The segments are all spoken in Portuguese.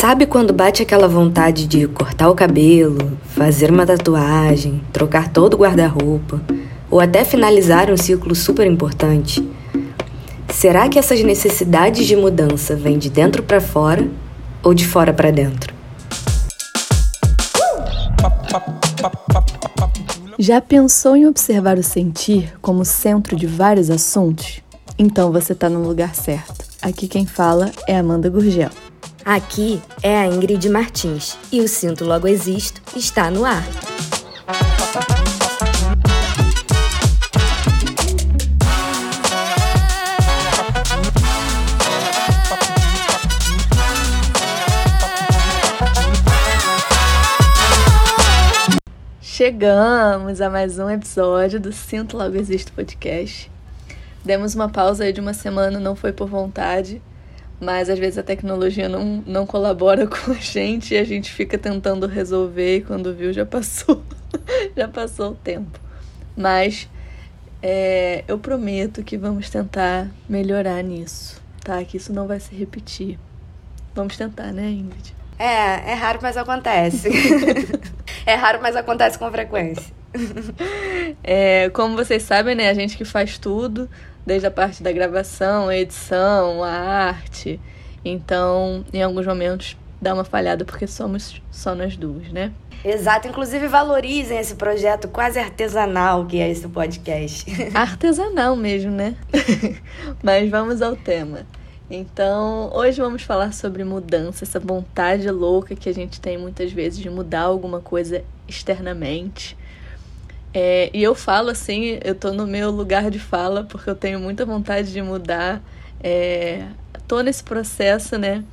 Sabe quando bate aquela vontade de cortar o cabelo, fazer uma tatuagem, trocar todo o guarda-roupa, ou até finalizar um ciclo super importante? Será que essas necessidades de mudança vêm de dentro para fora ou de fora para dentro? Já pensou em observar o sentir como centro de vários assuntos? Então você está no lugar certo. Aqui quem fala é Amanda Gurgel. Aqui é a Ingrid Martins e o Sinto Logo Existo está no ar. Chegamos a mais um episódio do Sinto Logo Existo podcast. Demos uma pausa aí de uma semana, não foi por vontade, mas às vezes a tecnologia não, não colabora com a gente e a gente fica tentando resolver e quando viu já passou, já passou o tempo. Mas é, eu prometo que vamos tentar melhorar nisso, tá? Que isso não vai se repetir. Vamos tentar, né, Ingrid? É, é raro, mas acontece. é raro, mas acontece com frequência. É, como vocês sabem, né, a gente que faz tudo, desde a parte da gravação, a edição, a arte. Então, em alguns momentos dá uma falhada porque somos só nós duas, né? Exato, inclusive valorizem esse projeto quase artesanal que é esse podcast. Artesanal mesmo, né? Mas vamos ao tema. Então, hoje vamos falar sobre mudança, essa vontade louca que a gente tem muitas vezes de mudar alguma coisa externamente. É, e eu falo assim, eu tô no meu lugar de fala porque eu tenho muita vontade de mudar. É, tô nesse processo, né?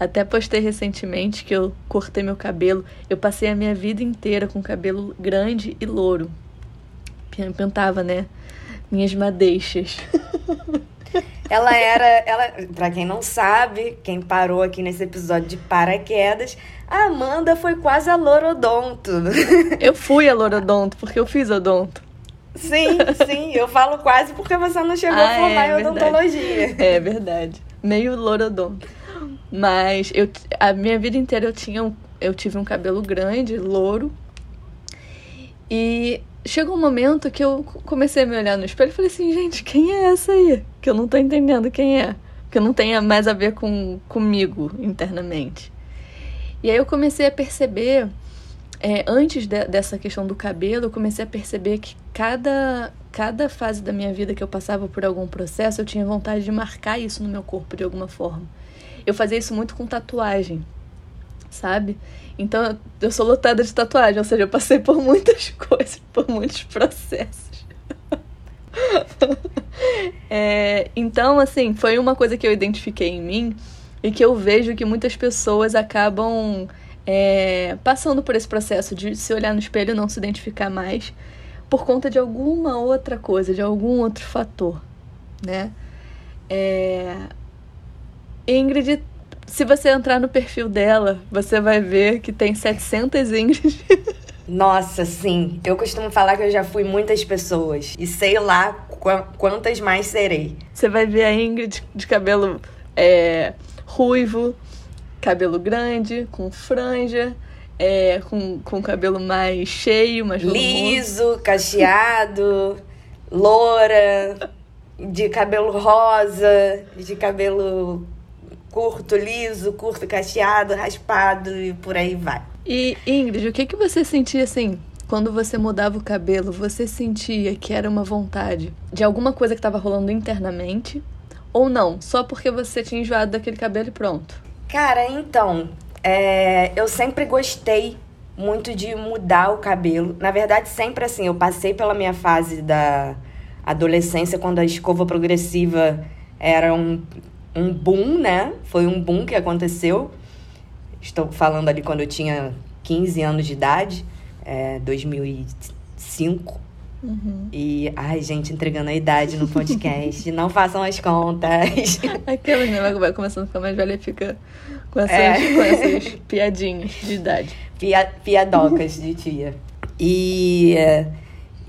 Até postei recentemente que eu cortei meu cabelo. Eu passei a minha vida inteira com cabelo grande e louro. Pintava, né? Minhas madeixas. Ela era, ela, para quem não sabe, quem parou aqui nesse episódio de paraquedas, a Amanda foi quase a lorodonto. Eu fui a lorodonto porque eu fiz odonto. Sim, sim, eu falo quase porque você não chegou ah, a formar é, em odontologia. É verdade. Meio lorodonto. Mas eu a minha vida inteira eu tinha eu tive um cabelo grande, louro. E chegou um momento que eu comecei a me olhar no espelho e falei assim, gente, quem é essa aí? Que eu não tô entendendo quem é. Que não tenha mais a ver com comigo internamente. E aí eu comecei a perceber, é, antes de, dessa questão do cabelo, eu comecei a perceber que cada, cada fase da minha vida que eu passava por algum processo, eu tinha vontade de marcar isso no meu corpo de alguma forma. Eu fazia isso muito com tatuagem, sabe? Então eu sou lotada de tatuagem, ou seja, eu passei por muitas coisas, por muitos processos. é, então, assim, foi uma coisa que eu identifiquei em mim e que eu vejo que muitas pessoas acabam é, passando por esse processo de se olhar no espelho e não se identificar mais por conta de alguma outra coisa, de algum outro fator, né? É... Ingrid se você entrar no perfil dela, você vai ver que tem 700 Ingrid. Nossa, sim. Eu costumo falar que eu já fui muitas pessoas. E sei lá quantas mais serei. Você vai ver a Ingrid de cabelo é, ruivo, cabelo grande, com franja, é, com, com cabelo mais cheio, mais Liso, cacheado, loura, de cabelo rosa, de cabelo curto, liso, curto, cacheado, raspado e por aí vai. E Ingrid, o que, que você sentia assim? Quando você mudava o cabelo, você sentia que era uma vontade de alguma coisa que estava rolando internamente? Ou não? Só porque você tinha enjoado daquele cabelo e pronto? Cara, então, é, eu sempre gostei muito de mudar o cabelo. Na verdade, sempre assim, eu passei pela minha fase da adolescência, quando a escova progressiva era um um boom, né? Foi um boom que aconteceu. Estou falando ali quando eu tinha 15 anos de idade, é, 2005. Uhum. E, ai, gente, entregando a idade no podcast. não façam as contas. Aquela né? Vai começando a ficar mais velha e fica com essas, é. com essas piadinhas de idade. Pia, piadocas de tia. E,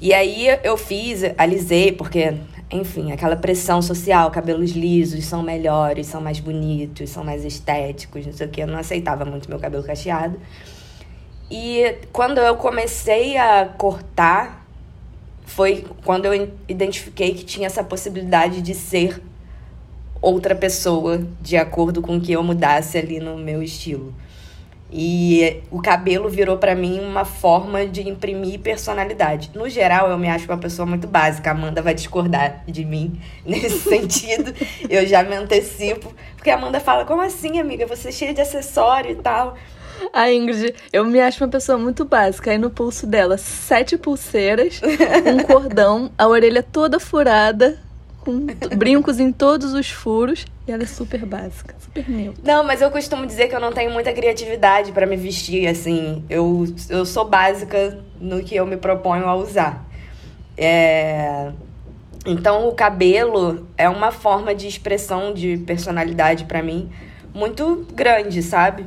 e aí eu fiz, alisei, porque enfim, aquela pressão social, cabelos lisos são melhores, são mais bonitos, são mais estéticos, não sei o que. Eu não aceitava muito meu cabelo cacheado. E quando eu comecei a cortar, foi quando eu identifiquei que tinha essa possibilidade de ser outra pessoa de acordo com que eu mudasse ali no meu estilo. E o cabelo virou para mim uma forma de imprimir personalidade. No geral, eu me acho uma pessoa muito básica. A Amanda vai discordar de mim nesse sentido. Eu já me antecipo. Porque a Amanda fala: Como assim, amiga? Você é cheia de acessório e tal. A Ingrid, eu me acho uma pessoa muito básica. Aí no pulso dela, sete pulseiras, um cordão, a orelha toda furada, com brincos em todos os furos. É super básica, super neutra. Não, mas eu costumo dizer que eu não tenho muita criatividade para me vestir, assim. Eu, eu sou básica no que eu me proponho a usar. É... Então, o cabelo é uma forma de expressão de personalidade para mim muito grande, sabe?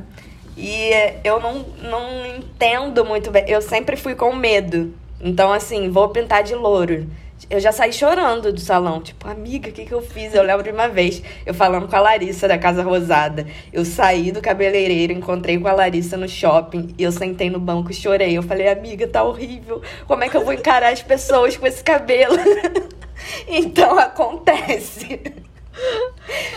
E eu não, não entendo muito bem. Eu sempre fui com medo. Então, assim, vou pintar de louro. Eu já saí chorando do salão. Tipo, amiga, o que, que eu fiz? Eu lembro de uma vez, eu falando com a Larissa da Casa Rosada. Eu saí do cabeleireiro, encontrei com a Larissa no shopping e eu sentei no banco e chorei. Eu falei, amiga, tá horrível. Como é que eu vou encarar as pessoas com esse cabelo? então acontece.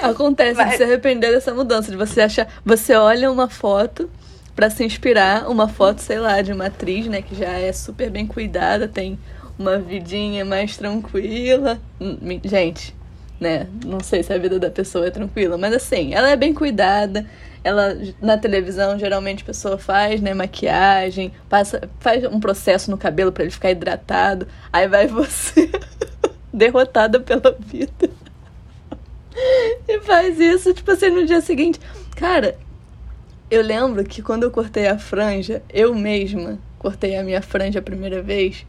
Acontece Mas... de se arrepender dessa mudança, de você achar. Você olha uma foto para se inspirar, uma foto, sei lá, de uma atriz, né, que já é super bem cuidada, tem uma vidinha mais tranquila. Hum, gente, né, não sei se a vida da pessoa é tranquila, mas assim, ela é bem cuidada. Ela na televisão geralmente a pessoa faz, né, maquiagem, passa faz um processo no cabelo para ele ficar hidratado. Aí vai você derrotada pela vida. e faz isso, tipo assim, no dia seguinte. Cara, eu lembro que quando eu cortei a franja, eu mesma cortei a minha franja a primeira vez.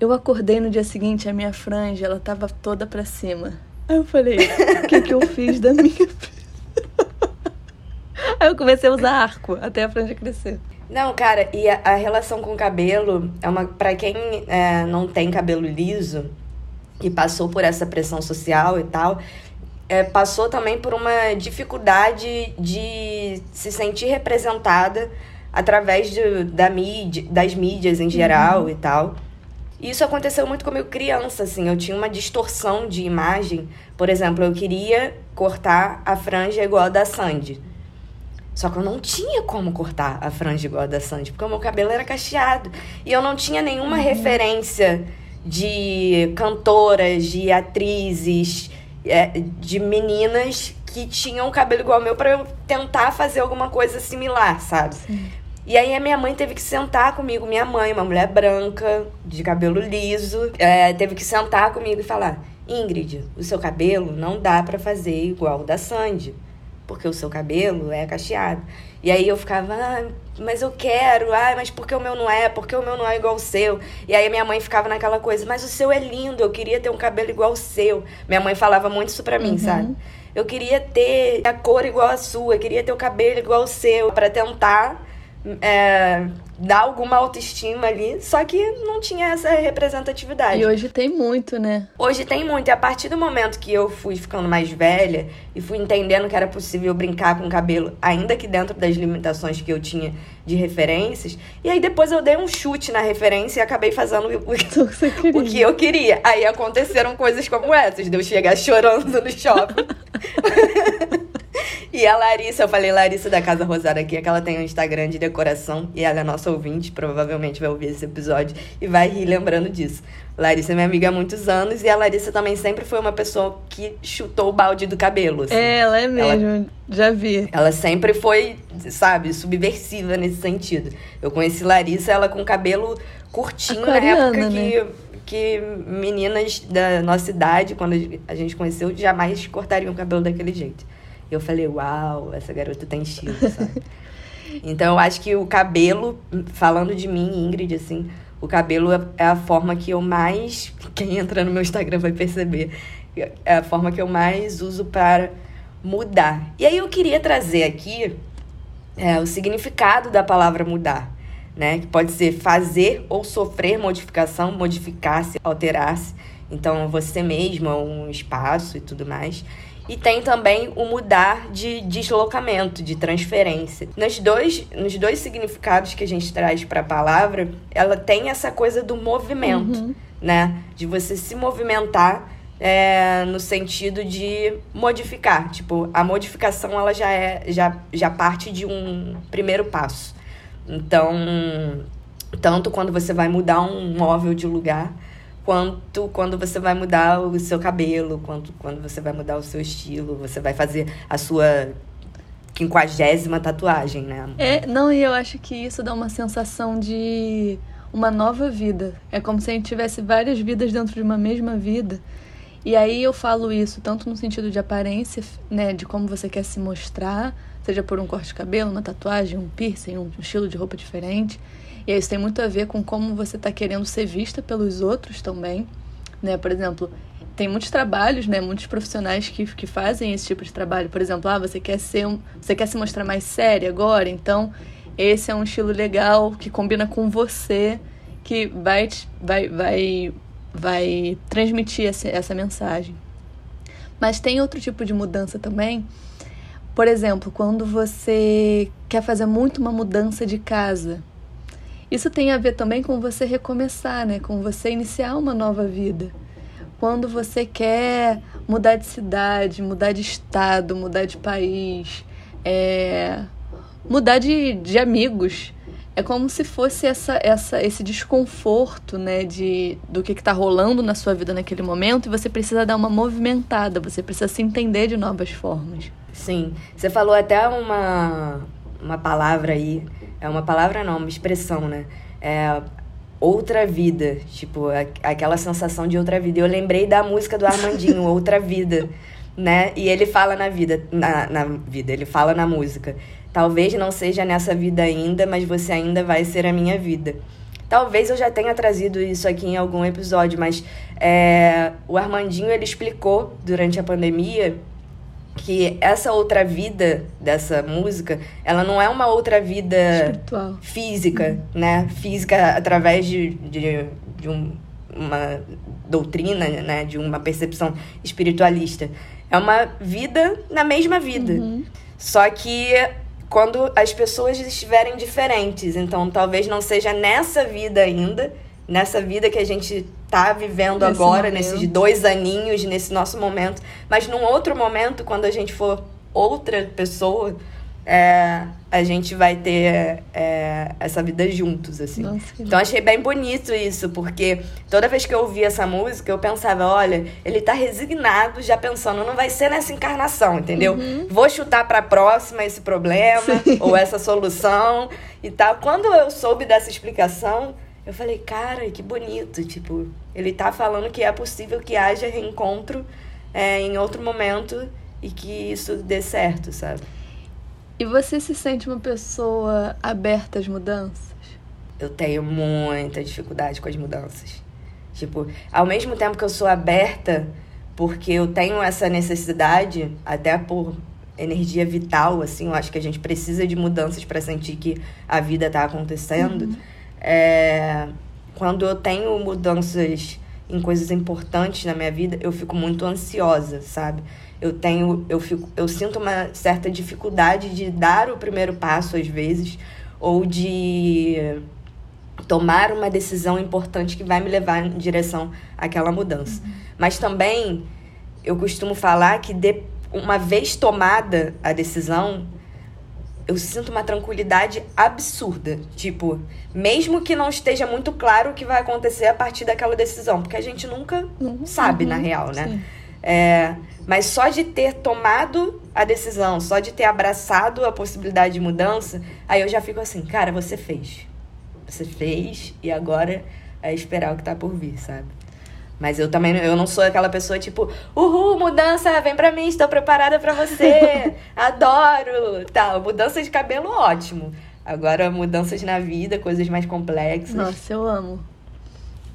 Eu acordei no dia seguinte, a minha franja, ela tava toda pra cima. Aí eu falei, o que que eu fiz da minha? Aí eu comecei a usar arco até a franja crescer. Não, cara, e a, a relação com o cabelo é uma. para quem é, não tem cabelo liso, que passou por essa pressão social e tal, é, passou também por uma dificuldade de se sentir representada através de, da mídia, das mídias em geral uhum. e tal. E isso aconteceu muito comigo criança, assim. Eu tinha uma distorção de imagem. Por exemplo, eu queria cortar a franja igual a da Sandy. Só que eu não tinha como cortar a franja igual a da Sandy, porque o meu cabelo era cacheado. E eu não tinha nenhuma uhum. referência de cantoras, de atrizes, é, de meninas que tinham cabelo igual ao meu para eu tentar fazer alguma coisa similar, sabe? Sim. E aí a minha mãe teve que sentar comigo, minha mãe, uma mulher branca, de cabelo liso, é, teve que sentar comigo e falar: Ingrid, o seu cabelo não dá para fazer igual o da Sandy, porque o seu cabelo é cacheado. E aí eu ficava, ah, mas eu quero, ah, mas por que o meu não é? Por que o meu não é igual o seu? E aí minha mãe ficava naquela coisa, mas o seu é lindo, eu queria ter um cabelo igual o seu. Minha mãe falava muito isso pra mim, uhum. sabe? Eu queria ter a cor igual a sua, eu queria ter o cabelo igual o seu, para tentar é, dar alguma autoestima ali, só que não tinha essa representatividade. E hoje tem muito, né? Hoje tem muito. E a partir do momento que eu fui ficando mais velha e fui entendendo que era possível brincar com o cabelo, ainda que dentro das limitações que eu tinha de referências, e aí depois eu dei um chute na referência e acabei fazendo o, o, o que eu queria. Aí aconteceram coisas como essas, de eu chegar chorando no shopping. E a Larissa, eu falei Larissa da Casa Rosada aqui, é que ela tem um Instagram de decoração e ela é nossa ouvinte, provavelmente vai ouvir esse episódio e vai rir lembrando disso. Larissa é minha amiga há muitos anos e a Larissa também sempre foi uma pessoa que chutou o balde do cabelo. Assim. É, ela é mesmo, ela, já vi. Ela sempre foi, sabe, subversiva nesse sentido. Eu conheci Larissa, ela com cabelo curtinho Aquariana, na época que. Né? que meninas da nossa idade, quando a gente conheceu, jamais cortariam o cabelo daquele jeito. Eu falei, uau, essa garota tem estilo, sabe? então eu acho que o cabelo, falando de mim, Ingrid, assim, o cabelo é a forma que eu mais. Quem entra no meu Instagram vai perceber. É a forma que eu mais uso para mudar. E aí eu queria trazer aqui é, o significado da palavra mudar. Né? Que pode ser fazer ou sofrer modificação, modificar-se, alterar-se. Então, você mesmo, um espaço e tudo mais. E tem também o mudar de deslocamento, de transferência. Nos dois, nos dois significados que a gente traz para a palavra, ela tem essa coisa do movimento, uhum. né? De você se movimentar é, no sentido de modificar. Tipo, a modificação ela já é já, já parte de um primeiro passo. Então, tanto quando você vai mudar um móvel de lugar, quanto quando você vai mudar o seu cabelo, quanto quando você vai mudar o seu estilo, você vai fazer a sua quinquagésima tatuagem, né? É, não, e eu acho que isso dá uma sensação de uma nova vida. É como se a gente tivesse várias vidas dentro de uma mesma vida. E aí eu falo isso tanto no sentido de aparência, né, de como você quer se mostrar, seja por um corte de cabelo, uma tatuagem, um piercing, um estilo de roupa diferente, e isso tem muito a ver com como você está querendo ser vista pelos outros também. Né? Por exemplo, tem muitos trabalhos, né? Muitos profissionais que, que fazem esse tipo de trabalho. Por exemplo, ah, você quer ser um, você quer se mostrar mais séria agora, então esse é um estilo legal que combina com você, que vai vai vai vai transmitir essa, essa mensagem. Mas tem outro tipo de mudança também. Por exemplo, quando você quer fazer muito uma mudança de casa, isso tem a ver também com você recomeçar, né? Com você iniciar uma nova vida. Quando você quer mudar de cidade, mudar de estado, mudar de país, é... mudar de, de amigos. É como se fosse essa, essa, esse desconforto, né, de, do que está rolando na sua vida naquele momento e você precisa dar uma movimentada, você precisa se entender de novas formas. Sim, você falou até uma, uma palavra aí é uma palavra não, uma expressão, né? É outra vida, tipo, aquela sensação de outra vida. Eu lembrei da música do Armandinho, Outra Vida, né? E ele fala na vida, na, na vida, ele fala na música. Talvez não seja nessa vida ainda, mas você ainda vai ser a minha vida. Talvez eu já tenha trazido isso aqui em algum episódio, mas é, o Armandinho ele explicou durante a pandemia que essa outra vida dessa música, ela não é uma outra vida Espiritual. física, uhum. né? Física através de, de, de um, uma doutrina, né? De uma percepção espiritualista. É uma vida na mesma vida. Uhum. Só que quando as pessoas estiverem diferentes, então talvez não seja nessa vida ainda, nessa vida que a gente tá vivendo nesse agora, momento. nesses dois aninhos, nesse nosso momento. Mas num outro momento, quando a gente for outra pessoa, é, a gente vai ter é, essa vida juntos, assim. Nossa, então achei bem bonito isso, porque toda vez que eu ouvia essa música, eu pensava, olha, ele tá resignado, já pensando, não vai ser nessa encarnação, entendeu? Uhum. Vou chutar pra próxima esse problema, Sim. ou essa solução e tal. Quando eu soube dessa explicação, eu falei, cara, que bonito. Tipo, ele tá falando que é possível que haja reencontro é, em outro momento e que isso dê certo, sabe? E você se sente uma pessoa aberta às mudanças? Eu tenho muita dificuldade com as mudanças. Tipo, ao mesmo tempo que eu sou aberta, porque eu tenho essa necessidade, até por energia vital, assim, eu acho que a gente precisa de mudanças para sentir que a vida tá acontecendo. Uhum é, quando eu tenho mudanças em coisas importantes na minha vida, eu fico muito ansiosa, sabe? Eu tenho, eu fico, eu sinto uma certa dificuldade de dar o primeiro passo às vezes ou de tomar uma decisão importante que vai me levar em direção àquela mudança. Uhum. Mas também eu costumo falar que de, uma vez tomada a decisão, eu sinto uma tranquilidade absurda. Tipo, mesmo que não esteja muito claro o que vai acontecer a partir daquela decisão, porque a gente nunca uhum. sabe, na real, né? É, mas só de ter tomado a decisão, só de ter abraçado a possibilidade de mudança, aí eu já fico assim, cara, você fez. Você fez e agora é esperar o que tá por vir, sabe? Mas eu também eu não sou aquela pessoa tipo, uhul, mudança, vem pra mim, estou preparada para você, adoro, tal. Mudança de cabelo, ótimo. Agora, mudanças na vida, coisas mais complexas. Nossa, eu amo.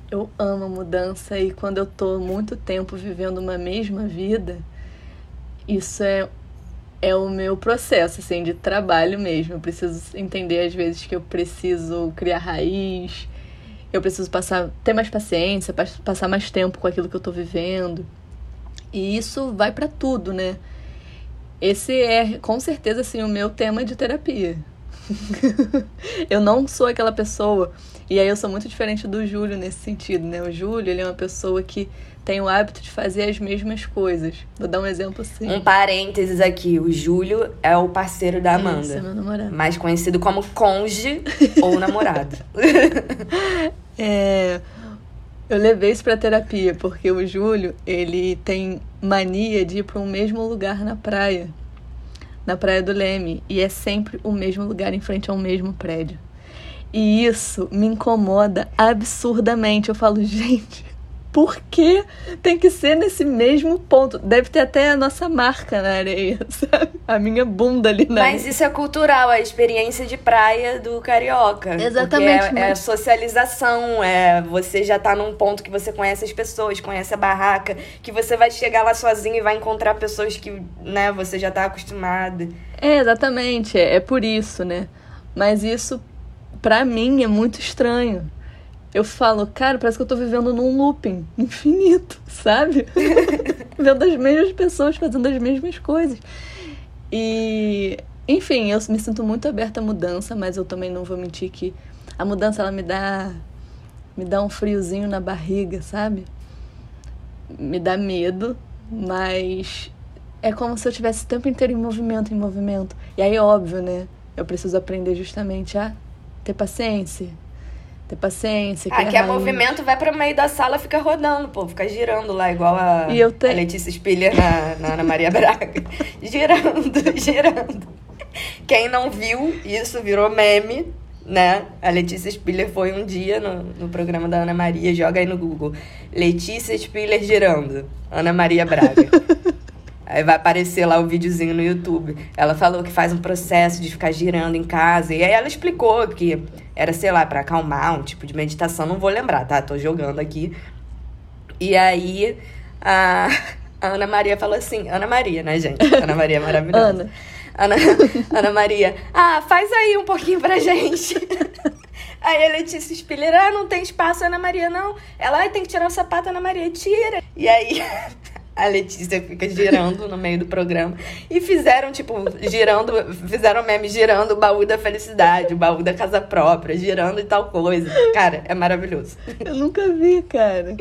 Eu amo mudança e quando eu tô muito tempo vivendo uma mesma vida, isso é, é o meu processo, assim, de trabalho mesmo. Eu preciso entender, às vezes, que eu preciso criar raiz, eu preciso passar, ter mais paciência, passar mais tempo com aquilo que eu tô vivendo. E isso vai para tudo, né? Esse é com certeza assim o meu tema de terapia. eu não sou aquela pessoa, e aí eu sou muito diferente do Júlio nesse sentido, né? O Júlio, ele é uma pessoa que tem o hábito de fazer as mesmas coisas. Vou dar um exemplo assim. Um parênteses aqui, o Júlio é o parceiro da Amanda. Isso, é meu namorado. Mais conhecido como conge ou namorado. é, eu levei isso pra terapia, porque o Júlio, ele tem mania de ir para um mesmo lugar na praia. Na Praia do Leme. E é sempre o mesmo lugar em frente ao mesmo prédio. E isso me incomoda absurdamente. Eu falo, gente, por que tem que ser nesse mesmo ponto? Deve ter até a nossa marca na areia, sabe? A minha bunda ali na Mas isso é cultural, a experiência de praia do carioca. Exatamente. É, mas... é socialização, é você já tá num ponto que você conhece as pessoas, conhece a barraca, que você vai chegar lá sozinho e vai encontrar pessoas que, né, você já tá acostumado. É, exatamente, é, é por isso, né? Mas isso, para mim, é muito estranho eu falo, cara, parece que eu tô vivendo num looping infinito, sabe? Vendo as mesmas pessoas fazendo as mesmas coisas. E, enfim, eu me sinto muito aberta à mudança, mas eu também não vou mentir que a mudança ela me dá me dá um friozinho na barriga, sabe? Me dá medo, mas é como se eu tivesse o tempo inteiro em movimento, em movimento. E aí, óbvio, né? Eu preciso aprender justamente a ter paciência, ter paciência. Ah, que é movimento, vai para o meio da sala, fica rodando, pô, fica girando lá, igual a, e eu te... a Letícia Spiller na, na Ana Maria Braga. girando, girando. Quem não viu, isso virou meme, né? A Letícia Spiller foi um dia no, no programa da Ana Maria, joga aí no Google. Letícia Spiller girando, Ana Maria Braga. Aí vai aparecer lá o videozinho no YouTube. Ela falou que faz um processo de ficar girando em casa. E aí ela explicou que era, sei lá, para acalmar, um tipo de meditação. Não vou lembrar, tá? Tô jogando aqui. E aí a, a Ana Maria falou assim: Ana Maria, né, gente? Ana Maria é maravilhosa. Ana. Ana, Ana Maria, ah, faz aí um pouquinho pra gente. Aí a Letícia Spiller, ah, não tem espaço, Ana Maria, não. Ela, ah, tem que tirar o sapato, Ana Maria, tira. E aí a Letícia fica girando no meio do programa. E fizeram, tipo, girando, fizeram meme girando o baú da felicidade, o baú da casa própria, girando e tal coisa. Cara, é maravilhoso. Eu nunca vi, cara.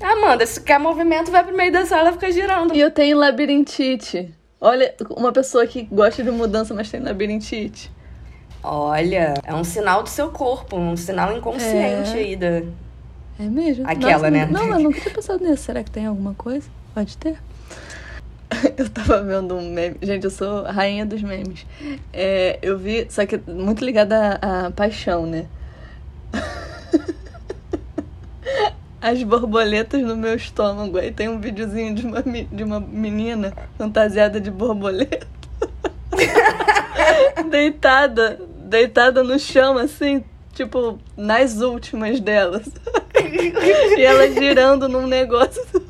Amanda, se quer movimento, vai pro meio da sala e fica girando. E eu tenho labirintite. Olha, uma pessoa que gosta de mudança, mas tem labirintite. Olha, é um sinal do seu corpo, um sinal inconsciente é. aí da. É mesmo? Aquela, Nossa, né? Não, eu nunca tinha pensado nisso. Será que tem alguma coisa? Pode ter. Eu tava vendo um meme. Gente, eu sou a rainha dos memes. É, eu vi, só que muito ligada à, paixão, né? As borboletas no meu estômago. Aí tem um videozinho de uma, de uma menina fantasiada de borboleta. deitada, deitada no chão, assim, tipo, nas últimas delas. e ela girando num negócio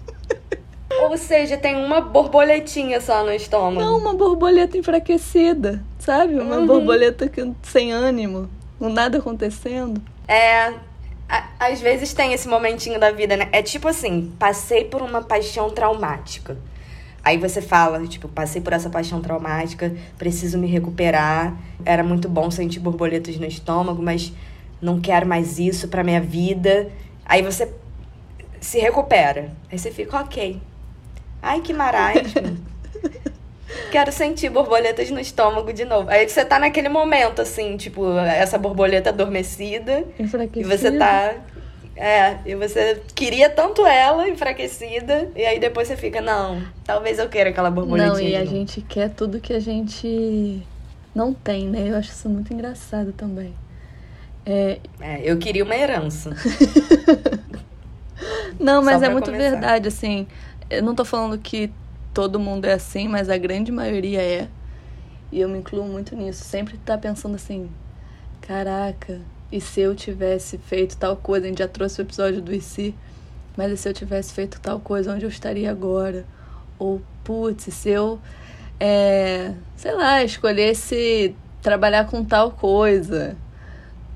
ou seja, tem uma borboletinha só no estômago. Não, uma borboleta enfraquecida, sabe? Uma uhum. borboleta que, sem ânimo, com nada acontecendo. É. Às vezes tem esse momentinho da vida, né? É tipo assim, passei por uma paixão traumática. Aí você fala, tipo, passei por essa paixão traumática, preciso me recuperar. Era muito bom sentir borboletas no estômago, mas não quero mais isso pra minha vida. Aí você se recupera. Aí você fica, ok, Ai, que marasmo. Quero sentir borboletas no estômago de novo. Aí você tá naquele momento, assim, tipo, essa borboleta adormecida. Enfraquecida. E você tá. É, e você queria tanto ela enfraquecida, e aí depois você fica, não, talvez eu queira aquela borboletinha. Não, e a gente quer tudo que a gente não tem, né? Eu acho isso muito engraçado também. É, é eu queria uma herança. não, mas é muito começar. verdade, assim. Eu não tô falando que todo mundo é assim, mas a grande maioria é. E eu me incluo muito nisso. Sempre tá pensando assim: caraca, e se eu tivesse feito tal coisa? A gente já trouxe o episódio do se, mas e se eu tivesse feito tal coisa, onde eu estaria agora? Ou, putz, se eu, é, sei lá, escolhesse trabalhar com tal coisa.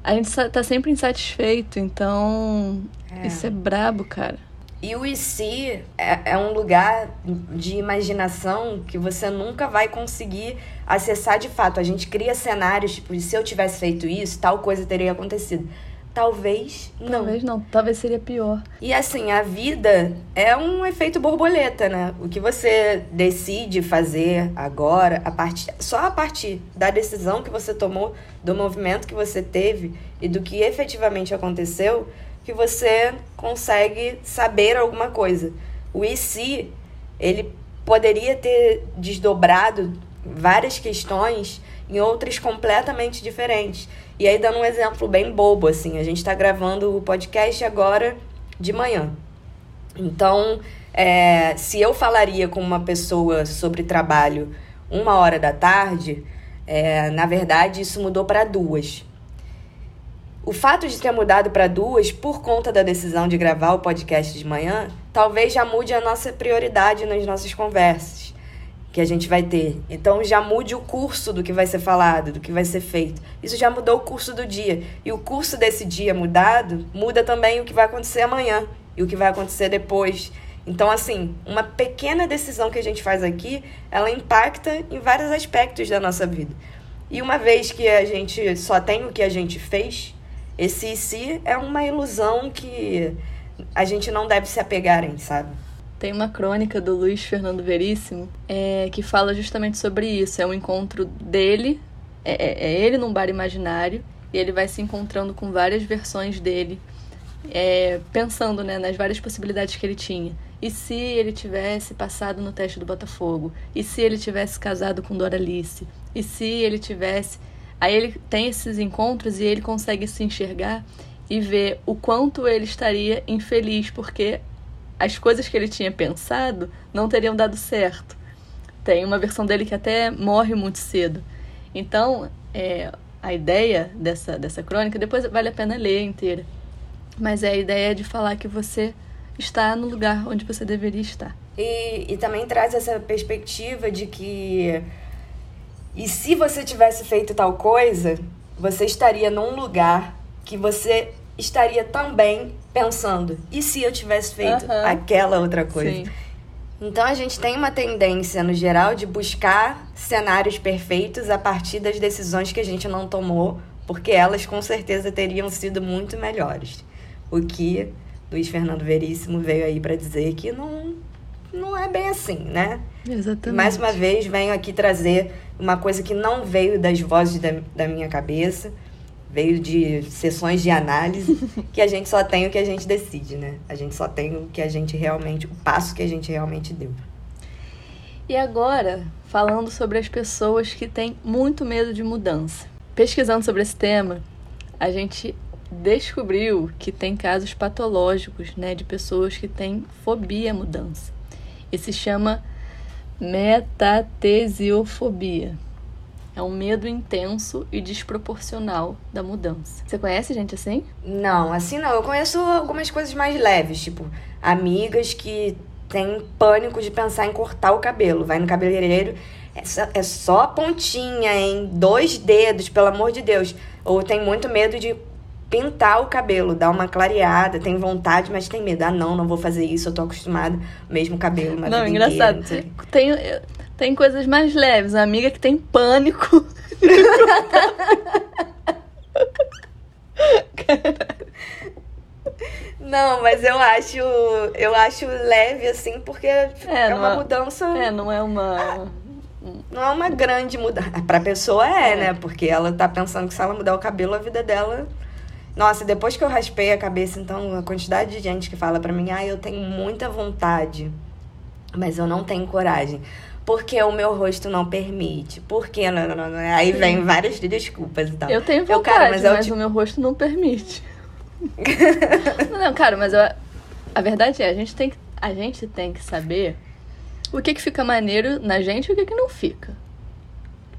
A gente tá sempre insatisfeito, então é. isso é brabo, cara. E o IC é, é um lugar de imaginação que você nunca vai conseguir acessar de fato. A gente cria cenários, tipo, se eu tivesse feito isso, tal coisa teria acontecido. Talvez não. Talvez não, talvez seria pior. E assim, a vida é um efeito borboleta, né? O que você decide fazer agora, a partir, só a partir da decisão que você tomou, do movimento que você teve e do que efetivamente aconteceu, que você consegue saber alguma coisa. O se, ele poderia ter desdobrado várias questões em outras completamente diferentes. E aí, dando um exemplo bem bobo, assim, a gente está gravando o podcast agora de manhã. Então, é, se eu falaria com uma pessoa sobre trabalho uma hora da tarde, é, na verdade, isso mudou para duas. O fato de ter mudado para duas por conta da decisão de gravar o podcast de manhã, talvez já mude a nossa prioridade nas nossas conversas que a gente vai ter. Então já mude o curso do que vai ser falado, do que vai ser feito. Isso já mudou o curso do dia. E o curso desse dia mudado muda também o que vai acontecer amanhã e o que vai acontecer depois. Então, assim, uma pequena decisão que a gente faz aqui, ela impacta em vários aspectos da nossa vida. E uma vez que a gente só tem o que a gente fez, esse si é uma ilusão que a gente não deve se apegar em, sabe? Tem uma crônica do Luiz Fernando Veríssimo é, que fala justamente sobre isso. É um encontro dele, é, é, é ele num bar imaginário, e ele vai se encontrando com várias versões dele, é, pensando né, nas várias possibilidades que ele tinha. E se ele tivesse passado no teste do Botafogo? E se ele tivesse casado com Doralice? E se ele tivesse Aí ele tem esses encontros e ele consegue se enxergar e ver o quanto ele estaria infeliz porque as coisas que ele tinha pensado não teriam dado certo. Tem uma versão dele que até morre muito cedo. Então, é, a ideia dessa, dessa crônica, depois vale a pena ler inteira. Mas é a ideia de falar que você está no lugar onde você deveria estar. E, e também traz essa perspectiva de que e se você tivesse feito tal coisa, você estaria num lugar que você estaria também pensando: e se eu tivesse feito uhum. aquela outra coisa? Sim. Então a gente tem uma tendência, no geral, de buscar cenários perfeitos a partir das decisões que a gente não tomou, porque elas com certeza teriam sido muito melhores. O que Luiz Fernando Veríssimo veio aí para dizer que não, não é bem assim, né? Exatamente. Mais uma vez, venho aqui trazer uma coisa que não veio das vozes da, da minha cabeça, veio de sessões de análise, que a gente só tem o que a gente decide, né? A gente só tem o que a gente realmente, o passo que a gente realmente deu. E agora, falando sobre as pessoas que têm muito medo de mudança. Pesquisando sobre esse tema, a gente descobriu que tem casos patológicos, né, de pessoas que têm fobia à mudança. E se chama Metatesiofobia. É um medo intenso e desproporcional da mudança. Você conhece gente assim? Não, assim não. Eu conheço algumas coisas mais leves, tipo amigas que têm pânico de pensar em cortar o cabelo. Vai no cabeleireiro, é só, é só pontinha, em dois dedos, pelo amor de Deus. Ou tem muito medo de pintar o cabelo, dar uma clareada, tem vontade, mas tem medo. Ah, não, não vou fazer isso, eu tô acostumada, mesmo cabelo, mas Não, engraçado. Inteira, não tem, tem coisas mais leves. Uma amiga que tem pânico. Não, mas eu acho, eu acho leve assim, porque é, é uma é, mudança. É, não é uma não é uma grande mudança. Pra pessoa é, é, né? Porque ela tá pensando que se ela mudar o cabelo, a vida dela nossa, depois que eu raspei a cabeça, então, a quantidade de gente que fala pra mim, ah, eu tenho muita vontade, mas eu não tenho coragem. Porque o meu rosto não permite. Porque não, não, não. Aí vem várias desculpas e tal. Eu tenho vontade, eu, cara, mas, mas tipo... o meu rosto não permite. não, cara, mas eu, a verdade é, a gente tem que, a gente tem que saber o que, que fica maneiro na gente e o que, que não fica.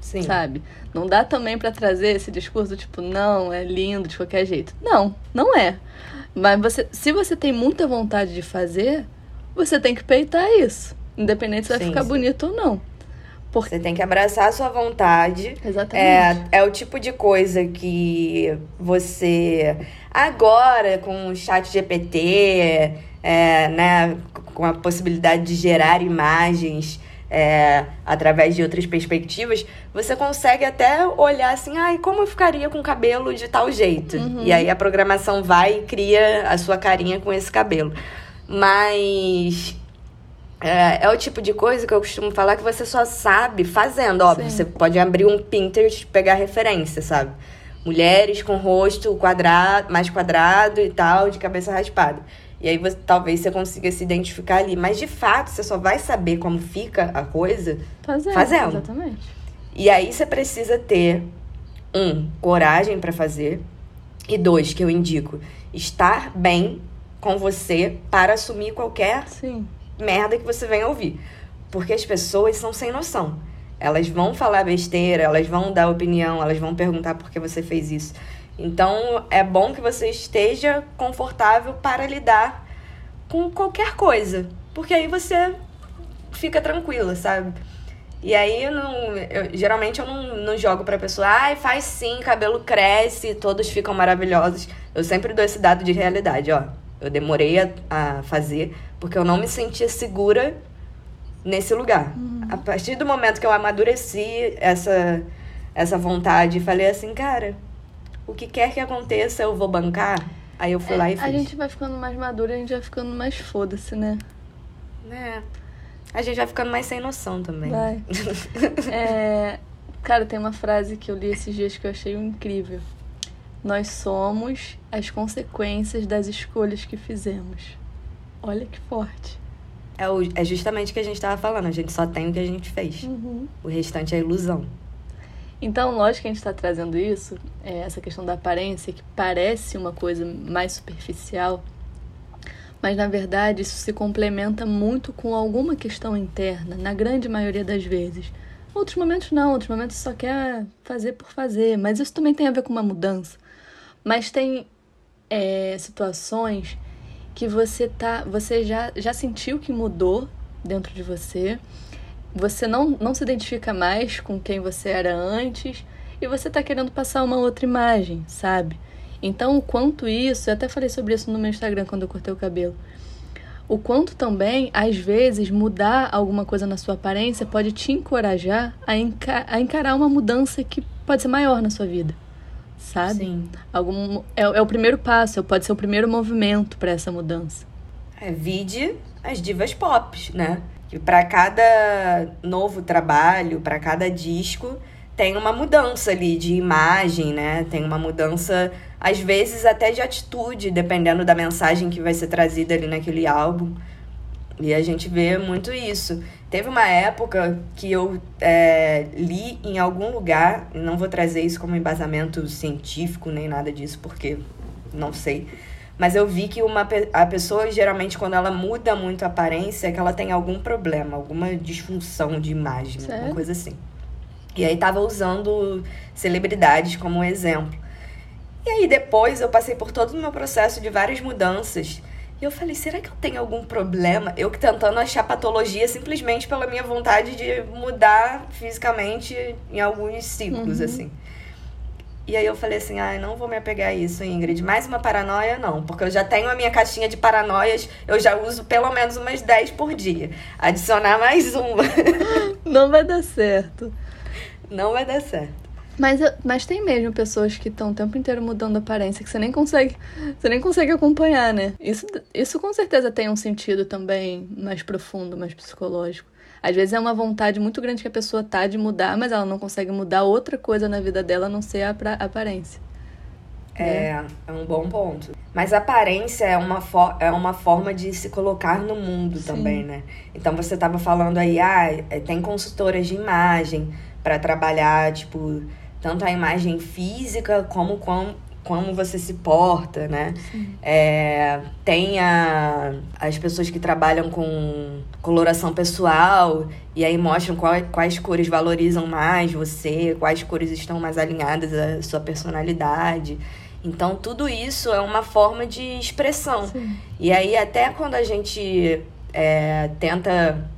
Sim. Sabe? Não dá também para trazer esse discurso tipo, não, é lindo de qualquer jeito. Não, não é. Mas você, se você tem muita vontade de fazer, você tem que peitar isso. Independente se vai sim, ficar sim. bonito ou não. Você tem que abraçar a sua vontade. Exatamente. É, é o tipo de coisa que você. Agora, com o chat GPT, é, né, com a possibilidade de gerar imagens é, através de outras perspectivas, você consegue até olhar assim, ai, como eu ficaria com cabelo de tal jeito? Uhum. E aí a programação vai e cria a sua carinha com esse cabelo. Mas é, é, o tipo de coisa que eu costumo falar que você só sabe fazendo. Óbvio, Sim. você pode abrir um Pinterest e pegar referência, sabe? Mulheres com rosto quadrado, mais quadrado e tal, de cabeça raspada. E aí você, talvez você consiga se identificar ali. Mas de fato, você só vai saber como fica a coisa. Fazendo. Fazendo. Exatamente. E aí você precisa ter, um, coragem pra fazer. E dois, que eu indico, estar bem com você para assumir qualquer Sim. merda que você venha ouvir. Porque as pessoas são sem noção. Elas vão falar besteira, elas vão dar opinião, elas vão perguntar por que você fez isso. Então é bom que você esteja confortável para lidar com qualquer coisa. Porque aí você fica tranquila, sabe? E aí, eu não, eu- geralmente eu não, não jogo pra pessoa, ai, faz sim, cabelo cresce, todos ficam maravilhosos. Eu sempre dou esse dado de realidade, ó. Eu demorei a, a fazer porque eu não me sentia segura nesse lugar. A partir do momento que eu amadureci essa, essa vontade e falei assim, cara, o que quer que aconteça, eu vou bancar. Aí eu fui lá e fiz. É, a gente vai ficando mais madura, a gente vai ficando mais foda-se, né? É. A gente vai ficando mais sem noção também. Vai. É, cara, tem uma frase que eu li esses dias que eu achei incrível. Nós somos as consequências das escolhas que fizemos. Olha que forte. É, o- é justamente o que a gente tava falando. A gente só tem o que a gente fez. O restante é ilusão. Então, lógico que a gente está trazendo isso, é, essa questão da aparência, que parece uma coisa mais superficial, mas na verdade isso se complementa muito com alguma questão interna, na grande maioria das vezes. Outros momentos não, outros momentos só quer fazer por fazer, mas isso também tem a ver com uma mudança. Mas tem é, situações que você tá, você já, já sentiu que mudou dentro de você, você não, não se identifica mais com quem você era antes e você tá querendo passar uma outra imagem, sabe? Então, o quanto isso, eu até falei sobre isso no meu Instagram quando eu cortei o cabelo. O quanto também, às vezes, mudar alguma coisa na sua aparência pode te encorajar a, enca a encarar uma mudança que pode ser maior na sua vida, sabe? Sim. Algum, é, é o primeiro passo, pode ser o primeiro movimento para essa mudança. É, vide as divas pop, né? Que pra cada novo trabalho, pra cada disco, tem uma mudança ali de imagem, né? Tem uma mudança, às vezes, até de atitude, dependendo da mensagem que vai ser trazida ali naquele álbum. E a gente vê muito isso. Teve uma época que eu é, li em algum lugar, não vou trazer isso como embasamento científico nem nada disso, porque não sei. Mas eu vi que uma, a pessoa, geralmente, quando ela muda muito a aparência, é que ela tem algum problema, alguma disfunção de imagem, Sério? alguma coisa assim. E aí tava usando celebridades como exemplo. E aí depois eu passei por todo o meu processo de várias mudanças. E eu falei, será que eu tenho algum problema? Eu que tentando achar patologia simplesmente pela minha vontade de mudar fisicamente em alguns ciclos, Uhum. assim. E aí eu falei assim, ai, não vou me apegar a isso, Ingrid. Mais uma paranoia, não. Porque eu já tenho a minha caixinha de paranoias, eu já uso pelo menos umas 10 por dia. Adicionar mais uma. Não vai dar certo. Não vai dar certo. Mas, mas tem mesmo pessoas que estão o tempo inteiro mudando a aparência, que você nem consegue, você nem consegue acompanhar, né? Isso, isso com certeza tem um sentido também mais profundo, mais psicológico. Às vezes é uma vontade muito grande que a pessoa tá de mudar, mas ela não consegue mudar outra coisa na vida dela a não ser a aparência. É, é um bom ponto. Mas aparência é uma, é uma forma de se colocar no mundo Sim. também, né? Então você tava falando aí, ah, é, tem consultoras de imagem para trabalhar, tipo, tanto a imagem física como com, como você se porta, né? É, tem a, as pessoas que trabalham com coloração pessoal e aí mostram qual- quais cores valorizam mais você, quais cores estão mais alinhadas à sua personalidade. Então, tudo isso é uma forma de expressão. Sim. E aí, até quando a gente é, tenta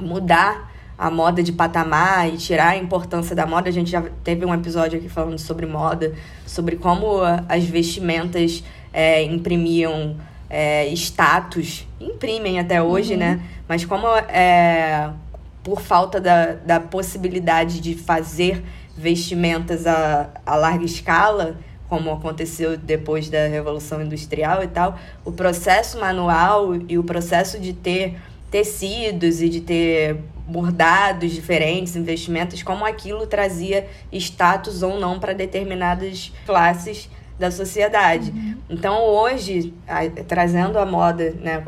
mudar a moda de patamar e tirar a importância da moda. A gente já teve um episódio aqui falando sobre moda, sobre como as vestimentas é, imprimiam é, status, imprimem até hoje, uhum. né? Mas como é, por falta da, da possibilidade de fazer vestimentas a, a larga escala, como aconteceu depois da Revolução Industrial e tal, o processo manual e o processo de ter tecidos e de ter bordados diferentes, investimentos, como aquilo trazia status ou não para determinadas classes da sociedade. Uhum. Então, hoje, a, trazendo a moda né,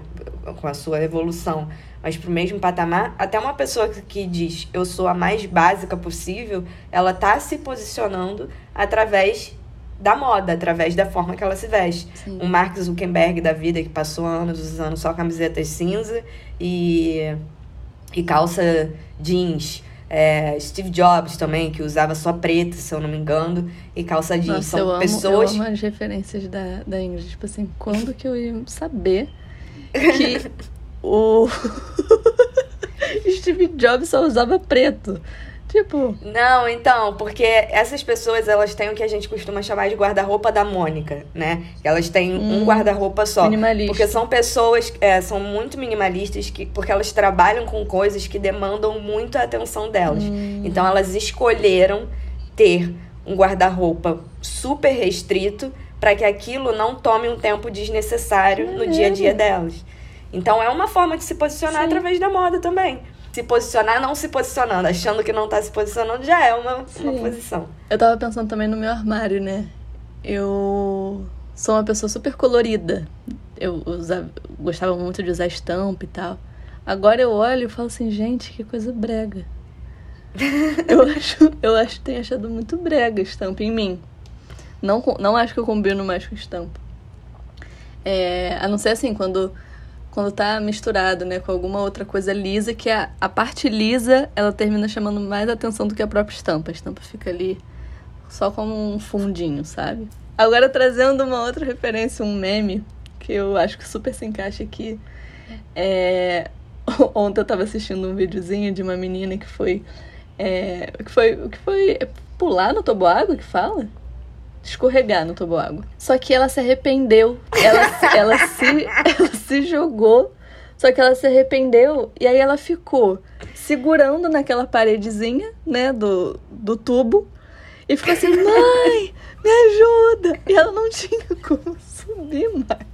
com a sua evolução, mas para o mesmo patamar, até uma pessoa que diz eu sou a mais básica possível, ela está se posicionando através da moda, através da forma que ela se veste. Sim. O Mark Zuckerberg da vida, que passou anos usando só camisetas cinza e, e calça jeans. É, Steve Jobs também, que usava só preta, se eu não me engano, e calça jeans. Nossa, São eu pessoas. Amo, eu amo as referências da, da Ingrid. Tipo assim, quando que eu ia saber que o Steve Jobs só usava preto? Tipo. Não, então, porque essas pessoas, elas têm o que a gente costuma chamar de guarda-roupa da Mônica, né? Elas têm hum, um guarda-roupa só. Minimalista. Porque são pessoas, é, são muito minimalistas, que, porque elas trabalham com coisas que demandam muito a atenção delas. Hum. Então, elas escolheram ter um guarda-roupa super restrito para que aquilo não tome um tempo desnecessário no dia a dia delas. Então, é uma forma de se posicionar Sim. através da moda também se posicionar não se posicionando, achando que não tá se posicionando, já é uma, uma posição. Eu tava pensando também no meu armário, né? Eu sou uma pessoa super colorida. Eu usava, gostava muito de usar estampa e tal. Agora eu olho e falo assim, gente, que coisa brega. eu acho, eu acho que tenho achado muito brega estampa em mim. Não, não acho que eu combino mais com estampa. É, a não ser assim, quando quando tá misturado, né, com alguma outra coisa lisa, que a, a parte lisa, ela termina chamando mais atenção do que a própria estampa. A estampa fica ali só como um fundinho, sabe? Agora trazendo uma outra referência, um meme, que eu acho que super se encaixa aqui. É... Ontem eu tava assistindo um videozinho de uma menina que foi. É... que foi. que foi pular no toboágua que fala? Escorregar no toboágua. Só que ela se arrependeu. Ela, ela, se, ela se jogou. Só que ela se arrependeu e aí ela ficou segurando naquela paredezinha, né, do, do tubo. E ficou assim, mãe, me ajuda! E ela não tinha como subir mais.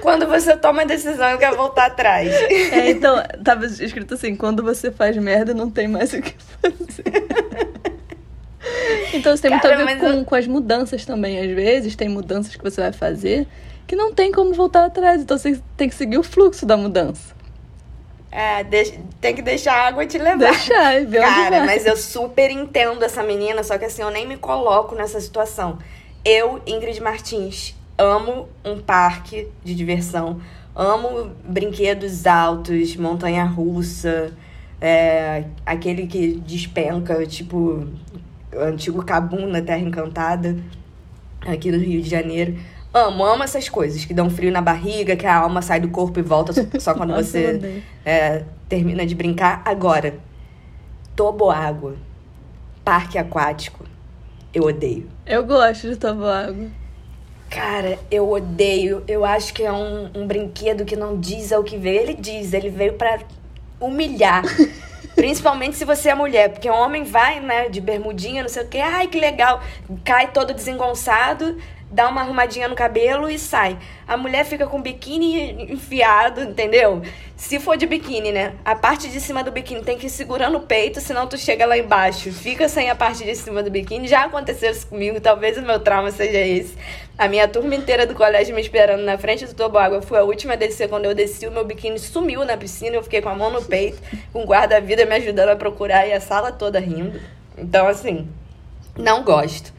Quando você toma a decisão e quer voltar atrás. É, então, tava escrito assim, quando você faz merda, não tem mais o que fazer. Então isso tem muito a ver com, eu... com as mudanças também. Às vezes tem mudanças que você vai fazer que não tem como voltar atrás. Então você tem que seguir o fluxo da mudança. É, tem que deixar a água te levar. Deixar, ver Cara, mas eu super entendo essa menina, só que assim, eu nem me coloco nessa situação. Eu, Ingrid Martins, amo um parque de diversão, amo brinquedos altos, montanha russa, é, aquele que despenca, tipo antigo Cabum na Terra Encantada, aqui do Rio de Janeiro. Amo, amo essas coisas que dão frio na barriga, que a alma sai do corpo e volta só quando você é, termina de brincar. Agora, toboágua, parque aquático, eu odeio. Eu gosto de toboágua. Cara, eu odeio. Eu acho que é um, um brinquedo que não diz ao que veio. Ele diz, ele veio para humilhar. Principalmente se você é mulher, porque homem vai, né, de bermudinha, não sei o quê, ai que legal, cai todo desengonçado, dá uma arrumadinha no cabelo e sai. A mulher fica com o biquíni enfiado, entendeu? Se for de biquíni, né? A parte de cima do biquíni tem que ir segurando o peito, senão tu chega lá embaixo. Fica sem a parte de cima do biquíni. Já aconteceu isso comigo, talvez o meu trauma seja esse. A minha turma inteira do colégio me esperando na frente do toboágua. Fui a última a descer. Quando eu desci, o meu biquíni sumiu na piscina. Eu fiquei com a mão no peito, com o guarda-vida me ajudando a procurar e a sala toda rindo. Então, assim, não gosto.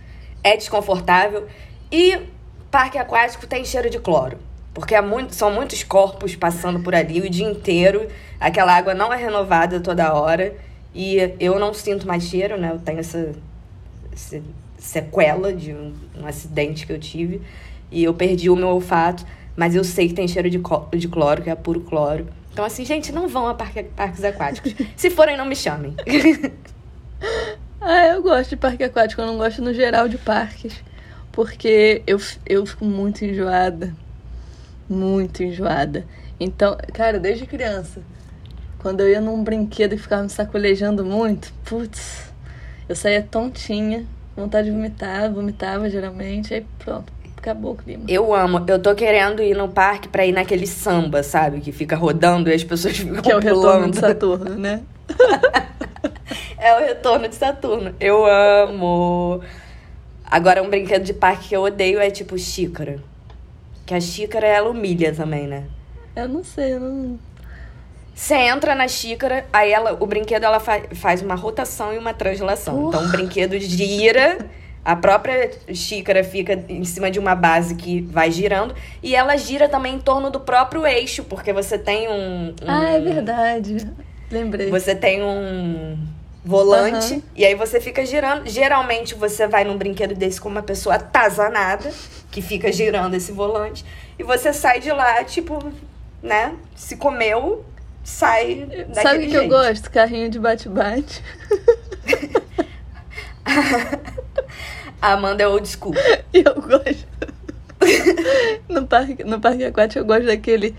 É desconfortável. E parque aquático tem cheiro de cloro. Porque é muito, são muitos corpos passando por ali o dia inteiro. Aquela água não é renovada toda hora. E eu não sinto mais cheiro, né? Eu tenho essa sequela de um, um, acidente que eu tive. E eu perdi o meu olfato. Mas eu sei que tem cheiro de, de cloro, que é puro cloro. Então, assim, gente, não vão a parque, parques aquáticos. Se forem, não me chamem. ah, eu gosto de parque aquático, eu não gosto no geral de parques. Porque eu, eu fico muito enjoada. Muito enjoada. Então, cara, desde criança, quando eu ia num brinquedo e ficava me sacolejando muito, putz, eu saía tontinha, vontade de vomitar, vomitava geralmente, aí pronto, acabou o clima. Eu amo. Eu tô querendo ir no parque pra ir naquele samba, sabe? Que fica rodando e as pessoas ficam Que é o pulando. retorno de Saturno, né? é o retorno de Saturno. Eu amo. Agora, um brinquedo de parque que eu odeio é tipo xícara. Que a xícara, ela humilha também, né? Eu não sei, eu não... Você entra na xícara, aí ela, o brinquedo ela fa faz uma rotação e uma translação. Então o brinquedo gira, a própria xícara fica em cima de uma base que vai girando e ela gira também em torno do próprio eixo, porque você tem um, um Ah, é verdade. Lembrei. Você tem um volante Uhum. e aí você fica girando. Geralmente você vai num brinquedo desse com uma pessoa atazanada que fica girando esse volante e você sai de lá, tipo, né? Se comeu, sai daquele Sabe o que eu gosto? Carrinho de bate-bate. A Amanda é old school. Eu gosto. no, parque, no parque aquático eu gosto daquele.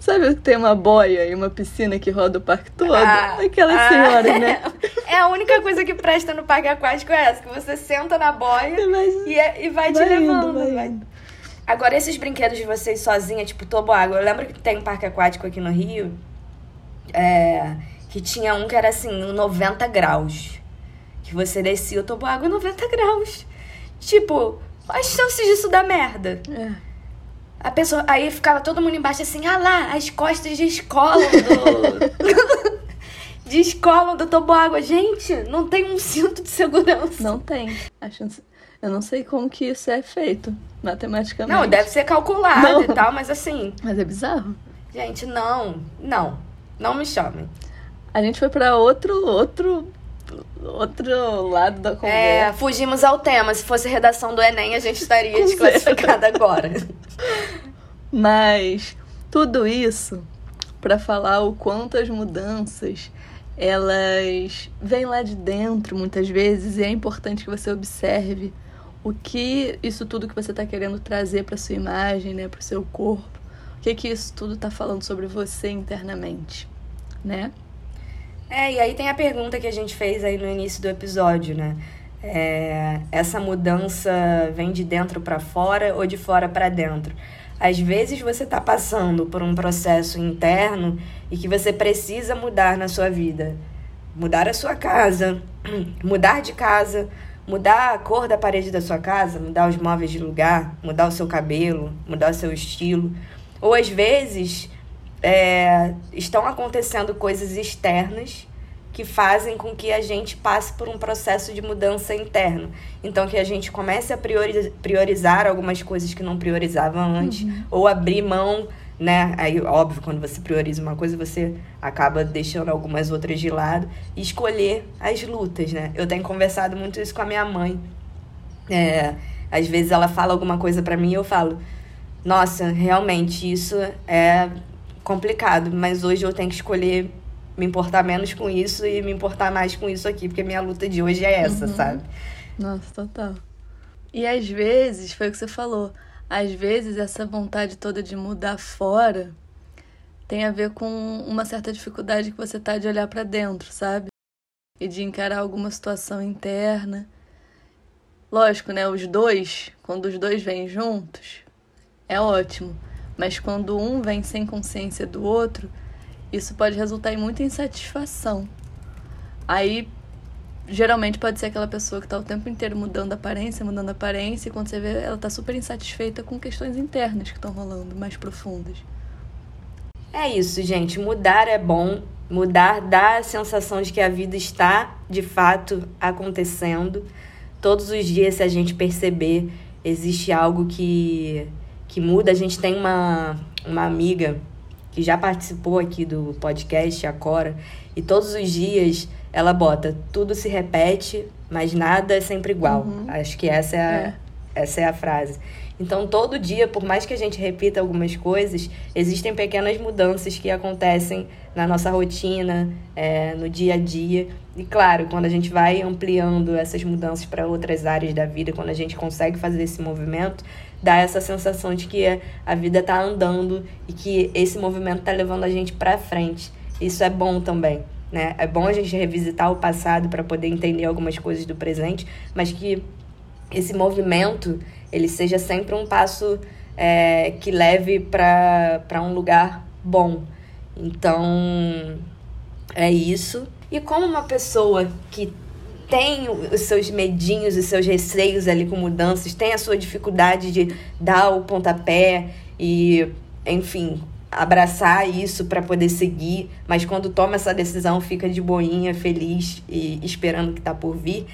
Sabe que tem uma boia e uma piscina que roda o parque todo? Ah, Aquelas ah, senhoras, né? É a única coisa que presta no parque aquático é essa, que você senta na boia e, é- e vai, te vai indo, levando. vai vai. indo. Agora, esses brinquedos de vocês sozinha, tipo toboágua. Eu lembro que tem um parque aquático aqui no Rio, é, que tinha um que era assim, 90 graus. Que você descia o toboágua em 90 graus. Tipo, as chances disso dar merda? É. A pessoa, aí ficava todo mundo embaixo assim, ah lá, as costas descolam do. descolam do toboágua. Gente, não tem um cinto de segurança. Não tem. A chance... Eu não sei como que isso é feito matematicamente. Não, deve ser calculado Não. e tal, mas assim, Mas é bizarro. gente, não, não. Não me chamem. A gente foi pra outro, outro, outro lado da É, conversa. fugimos ao tema. Se fosse redação do Enem, a gente estaria desclassificada agora. Mas tudo isso para falar o quanto as mudanças elas vêm lá de dentro muitas vezes e é importante que você observe o que isso tudo que você está querendo trazer para sua imagem, né, para o seu corpo, o que que isso tudo está falando sobre você internamente, né? É, e aí tem a pergunta que a gente fez aí no início do episódio, né? É, essa mudança vem de dentro para fora ou de fora para dentro? Às vezes você está passando por um processo interno e que você precisa mudar na sua vida. Mudar a sua casa, mudar de casa, mudar a cor da parede da sua casa, mudar os móveis de lugar, mudar o seu cabelo, mudar o seu estilo. Ou às vezes é, estão acontecendo coisas externas que fazem com que a gente passe por um processo de mudança interno. Então, que a gente comece a priori- priorizar algumas coisas que não priorizava antes, ou abrir mão, né? Aí, óbvio, quando você prioriza uma coisa, você acaba deixando algumas outras de lado e escolher as lutas, né? Eu tenho conversado muito isso com a minha mãe. É, às vezes ela fala alguma coisa pra mim e eu falo, nossa, realmente isso é complicado, mas hoje eu tenho que escolher me importar menos com isso e me importar mais com isso aqui, porque minha luta de hoje é essa, sabe? Nossa, total. E às vezes, foi o que você falou, às vezes essa vontade toda de mudar fora tem a ver com uma certa dificuldade que você tá de olhar pra dentro, sabe? E de encarar alguma situação interna. Lógico, né? Os dois, quando os dois vêm juntos, é ótimo. Mas quando um vem sem consciência do outro, isso pode resultar em muita insatisfação. Aí geralmente pode ser aquela pessoa que tá o tempo inteiro mudando a aparência, mudando a aparência, e quando você vê, ela tá super insatisfeita com questões internas que estão rolando, mais profundas. É isso, gente. Mudar é bom. Mudar dá a sensação de que a vida está de fato acontecendo. Todos os dias, se a gente perceber, existe algo que, que muda. A gente tem uma, uma amiga que já participou aqui do podcast, a Cora, e todos os dias ela bota tudo se repete, mas nada é sempre igual. Uhum. Acho que essa é, a- É. Essa é a frase. Então, todo dia, por mais que a gente repita algumas coisas, existem pequenas mudanças que acontecem na nossa rotina, é, no dia a dia. E, claro, quando a gente vai ampliando essas mudanças para outras áreas da vida, quando a gente consegue fazer esse movimento, dá essa sensação de que a vida está andando e que esse movimento está levando a gente para frente. Isso é bom também. Né? É bom a gente revisitar o passado para poder entender algumas coisas do presente, mas que esse movimento ele seja sempre um passo é, que leve para um lugar bom. Então, é isso. E como uma pessoa que tem os seus medinhos, os seus receios ali com mudanças, tem a sua dificuldade de dar o pontapé e, enfim, abraçar isso para poder seguir, mas quando toma essa decisão fica de boinha, feliz e esperando que tá por vir.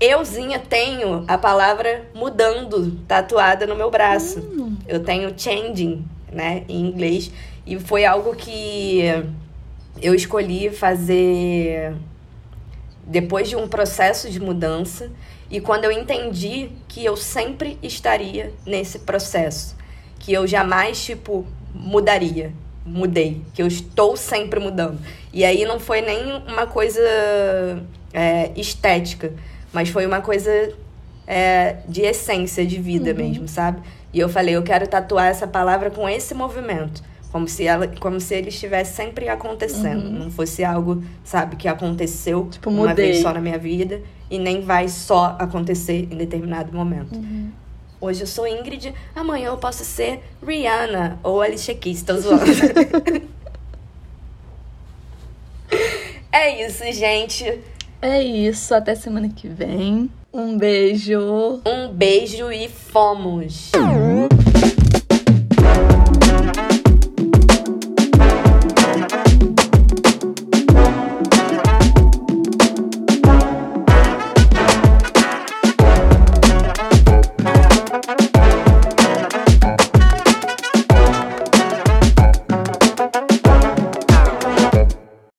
Euzinha tenho a palavra mudando tatuada no meu braço. Hum. Eu tenho changing, né, em inglês. E foi algo que eu escolhi fazer depois de um processo de mudança e quando eu entendi que eu sempre estaria nesse processo, que eu jamais, tipo, mudaria. Mudei, que eu estou sempre mudando. E aí não foi nem uma coisa é, estética mas foi uma coisa é, de essência de vida uhum. mesmo, sabe? E eu falei, eu quero tatuar essa palavra com esse movimento. Como se, ela, como se ele estivesse sempre acontecendo. Uhum. Não fosse algo, sabe, que aconteceu tipo, uma vez só na minha vida e nem vai só acontecer em determinado momento. Uhum. Hoje eu sou Ingrid, amanhã eu posso ser Rihanna ou Alicia Keys, tô zoando. é isso, gente. É isso, até semana que vem. Um beijo. Um beijo e fomos!